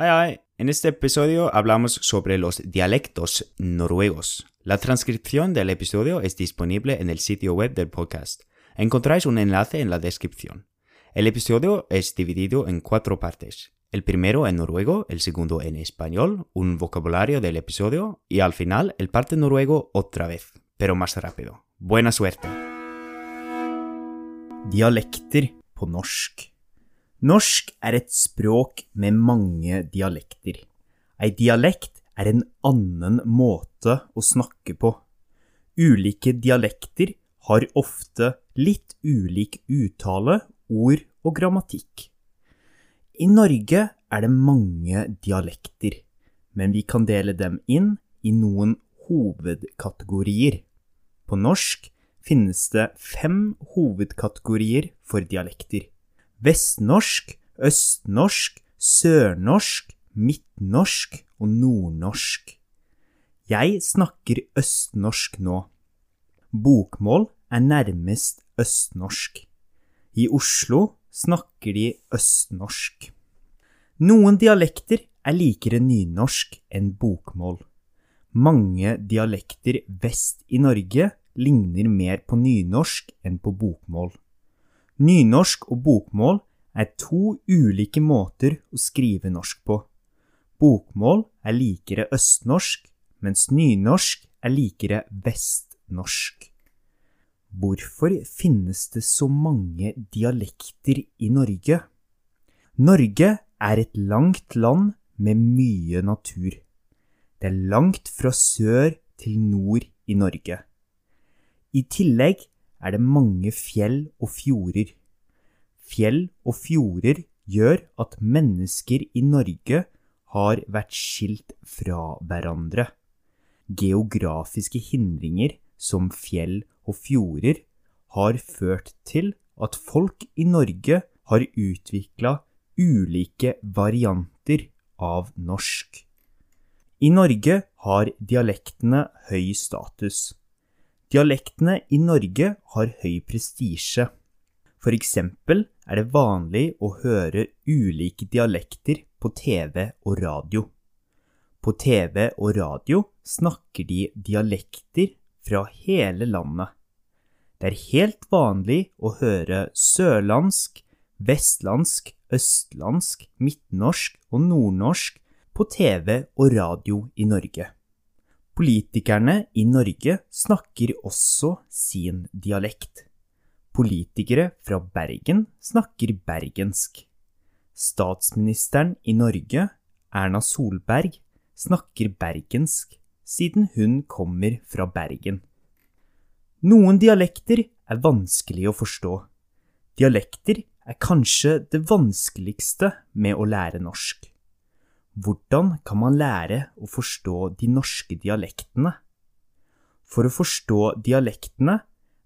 Hei, hei. En este episodio hablamos sobre los dialectos noruegos. La transcripción del episodio es disponible en el sitio web del podcast. Encontráis un enlace en la descripción. El episodio es dividido en cuatro partes. El primero en noruego, el segundo en español, un vocabulario del episodio y al final el parte noruego otra vez, pero más rápido. Buena suerte. Dialekter på norsk. Norsk er et språk med mange dialekter. Ei dialekt er en annen måte å snakke på. Ulike dialekter har ofte litt ulik uttale, ord og grammatikk. I Norge er det mange dialekter, men vi kan dele dem inn i noen hovedkategorier. På norsk finnes det fem hovedkategorier for dialekter. Vestnorsk, østnorsk, sørnorsk, midtnorsk og nordnorsk. Jeg snakker østnorsk nå. Bokmål er nærmest østnorsk. I Oslo snakker de østnorsk. Noen dialekter er likere nynorsk enn bokmål. Mange dialekter vest i Norge ligner mer på nynorsk enn på bokmål. Nynorsk og bokmål er to ulike måter å skrive norsk på. Bokmål er likere østnorsk, mens nynorsk er likere vestnorsk. Hvorfor finnes det så mange dialekter i Norge? Norge er et langt land med mye natur. Det er langt fra sør til nord i Norge. I tillegg er det mange fjell og fjorder. Fjell og fjorder gjør at mennesker i Norge har vært skilt fra hverandre. Geografiske hindringer som fjell og fjorder har ført til at folk i Norge har utvikla ulike varianter av norsk. I Norge har dialektene høy status. Dialektene i Norge har høy prestisje. For eksempel er det vanlig å høre ulike dialekter på TV og radio. På TV og radio snakker de dialekter fra hele landet. Det er helt vanlig å høre sørlandsk, vestlandsk, østlandsk, midtnorsk og nordnorsk på TV og radio i Norge. Politikerne i Norge snakker også sin dialekt. Politikere fra Bergen snakker bergensk. Statsministeren i Norge, Erna Solberg, snakker bergensk siden hun kommer fra Bergen. Noen dialekter er vanskelig å forstå. Dialekter er kanskje det vanskeligste med å lære norsk. Hvordan kan man lære å forstå de norske dialektene? For å forstå dialektene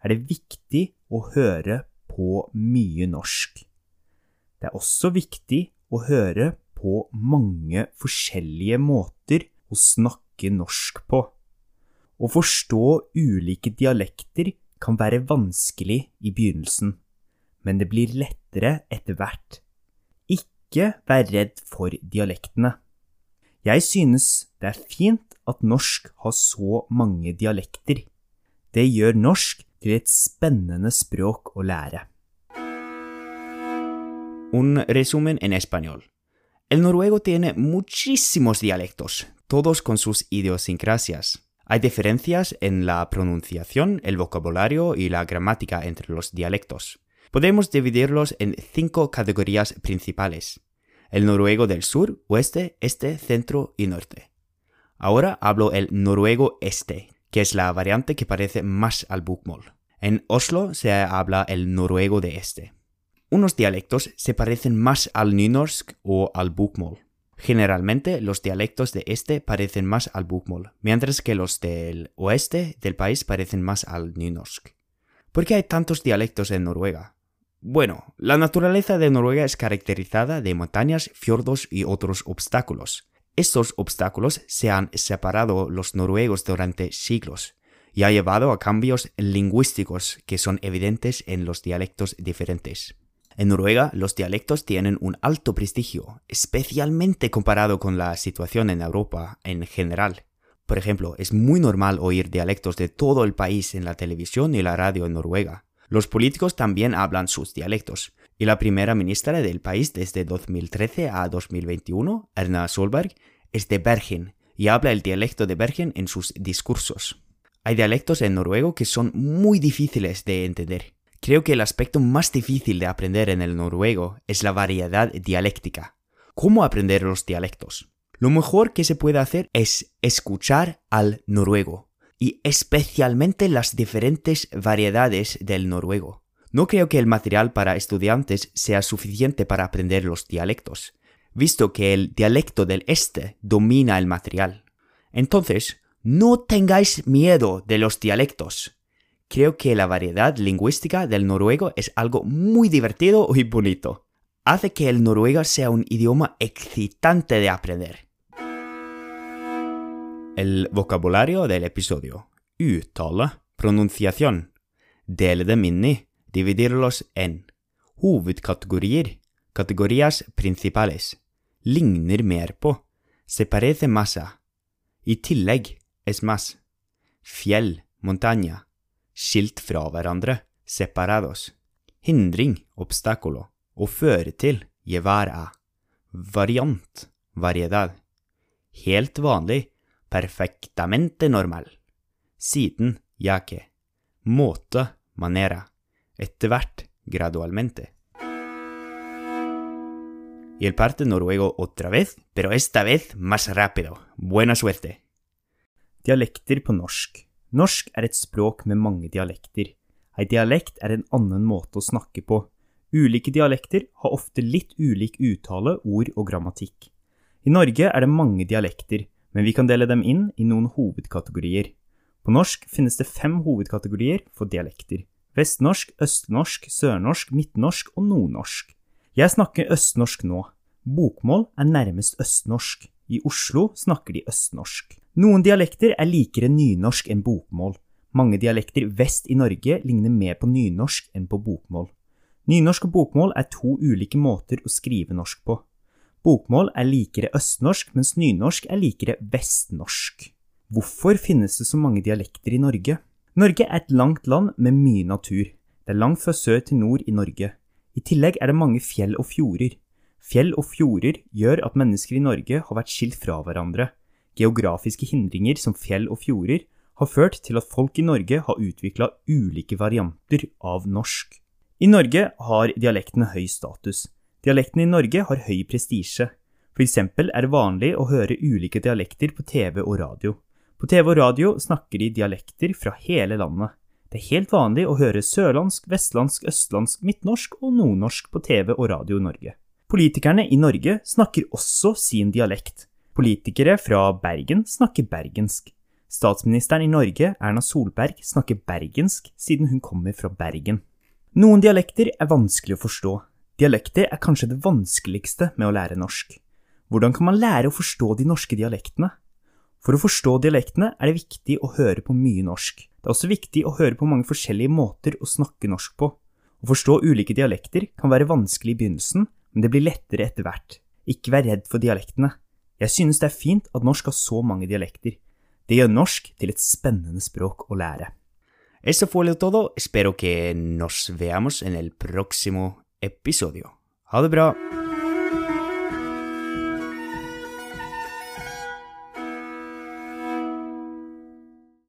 er det viktig å høre på mye norsk. Det er også viktig å høre på mange forskjellige måter å snakke norsk på. Å forstå ulike dialekter kan være vanskelig i begynnelsen, men det blir lettere etter hvert. Ikke vær redd for dialektene. Jeg synes det er fint at norsk har så mange dialekter. Det gjør norsk til et spennende språk å lære. Un resumen en español. El noruego tiene muchísimos dialectos, todos con sus idiosincrasias. Hay diferencias en la pronunciación, el vocabulario y la gramática entre los dialectos. Podemos dividirlos en cinco categorías principales. El noruego del sur, oeste, este, centro y norte. Ahora hablo el noruego este, que es la variante que parece más al bokmål. En Oslo se habla el noruego de este. Unos dialectos se parecen más al nynorsk o al bokmål. Generalmente los dialectos de este parecen más al bokmål, mientras que los del oeste del país parecen más al nynorsk. ¿Por qué hay tantos dialectos en Noruega? Bueno, la naturaleza de Noruega es caracterizada de montañas, fiordos y otros obstáculos. Estos obstáculos se han separado los noruegos durante siglos y ha llevado a cambios lingüísticos que son evidentes en los dialectos diferentes. En Noruega, los dialectos tienen un alto prestigio, especialmente comparado con la situación en Europa en general. Por ejemplo, es muy normal oír dialectos de todo el país en la televisión y la radio en Noruega. Los políticos también hablan sus dialectos, y la primera ministra del país desde 2013 a 2021, Erna Solberg, es de Bergen y habla el dialecto de Bergen en sus discursos. Hay dialectos en noruego que son muy difíciles de entender. Creo que el aspecto más difícil de aprender en el noruego es la variedad dialéctica. ¿Cómo aprender los dialectos? Lo mejor que se puede hacer es escuchar al noruego, y especialmente las diferentes variedades del noruego. No creo que el material para estudiantes sea suficiente para aprender los dialectos, visto que el dialecto del este domina el material. Entonces, no tengáis miedo de los dialectos. Creo que la variedad lingüística del noruego es algo muy divertido y bonito. Hace que el noruego sea un idioma excitante de aprender. El vocabulario del episodio. Uttale, pronunciación. Dele dem inn i, dividirlos en. Hovedkategorier, categorías principales. Ligner mer på, se parece masa. I tillegg, es más. Fjell, montaña. Skilt fra hverandre, separados. Hindring, obstaculo. Å føre til, llevar a. Variant, variedad. Helt vanlig, perfectamente normal. Siden, yake. Måte, manera. Etter hvert, gradualmente. Y el parte noruego otra vez, pero esta vez más rápido. Buena suerte. Dialekter på norsk. Norsk er et språk med mange dialekter. Ei dialekt er en annen måte å snakke på. Ulike dialekter har ofte litt ulik uttale, ord og grammatikk. I Norge er det mange dialekter, men vi kan dele dem inn i noen hovedkategorier. På norsk finnes det fem hovedkategorier for dialekter. Vestnorsk, østnorsk, sørnorsk, midtnorsk og nordnorsk. Jeg snakker østnorsk nå. Bokmål er nærmest østnorsk. I Oslo snakker de østnorsk. Noen dialekter er likere nynorsk enn bokmål. Mange dialekter vest i Norge ligner mer på nynorsk enn på bokmål. Nynorsk og bokmål er to ulike måter å skrive norsk på. Bokmål er likere østnorsk, mens nynorsk er likere vestnorsk. Hvorfor finnes det så mange dialekter i Norge? Norge er et langt land med mye natur. Det er langt fra sør til nord i Norge. I tillegg er det mange fjell og fjorder. Fjell og fjorder gjør at mennesker i Norge har vært skilt fra hverandre. Geografiske hindringer som fjell og fjorder har ført til at folk i Norge har utvikla ulike varianter av norsk. I Norge har dialektene høy status. Dialektene i Norge har høy prestisje. For eksempel er det vanlig å høre ulike dialekter på TV og radio. På TV og radio snakker de dialekter fra hele landet. Det er helt vanlig å høre sørlandsk, vestlandsk, østlandsk, midtnorsk og nordnorsk på TV og radio i Norge. Politikerne i Norge snakker også sin dialekt. Politikere fra Bergen snakker bergensk. Statsministeren i Norge, Erna Solberg, snakker bergensk siden hun kommer fra Bergen. Noen dialekter er vanskelig å forstå, Dialekter er kanskje det vanskeligste med å lære norsk. Hvordan kan man lære å forstå de norske dialektene? For å forstå dialektene er det viktig å høre på mye norsk. Det er også viktig å høre på mange forskjellige måter å snakke norsk på. Å forstå ulike dialekter kan være vanskelig i begynnelsen, men det blir lettere etter hvert. Ikke vær redd for dialektene. Jeg synes det er fint at norsk har så mange dialekter. Det gjør norsk til et spennende språk å lære. Eso fue todo. Espero que nos veamos en el próximo episodio. Ha det bra!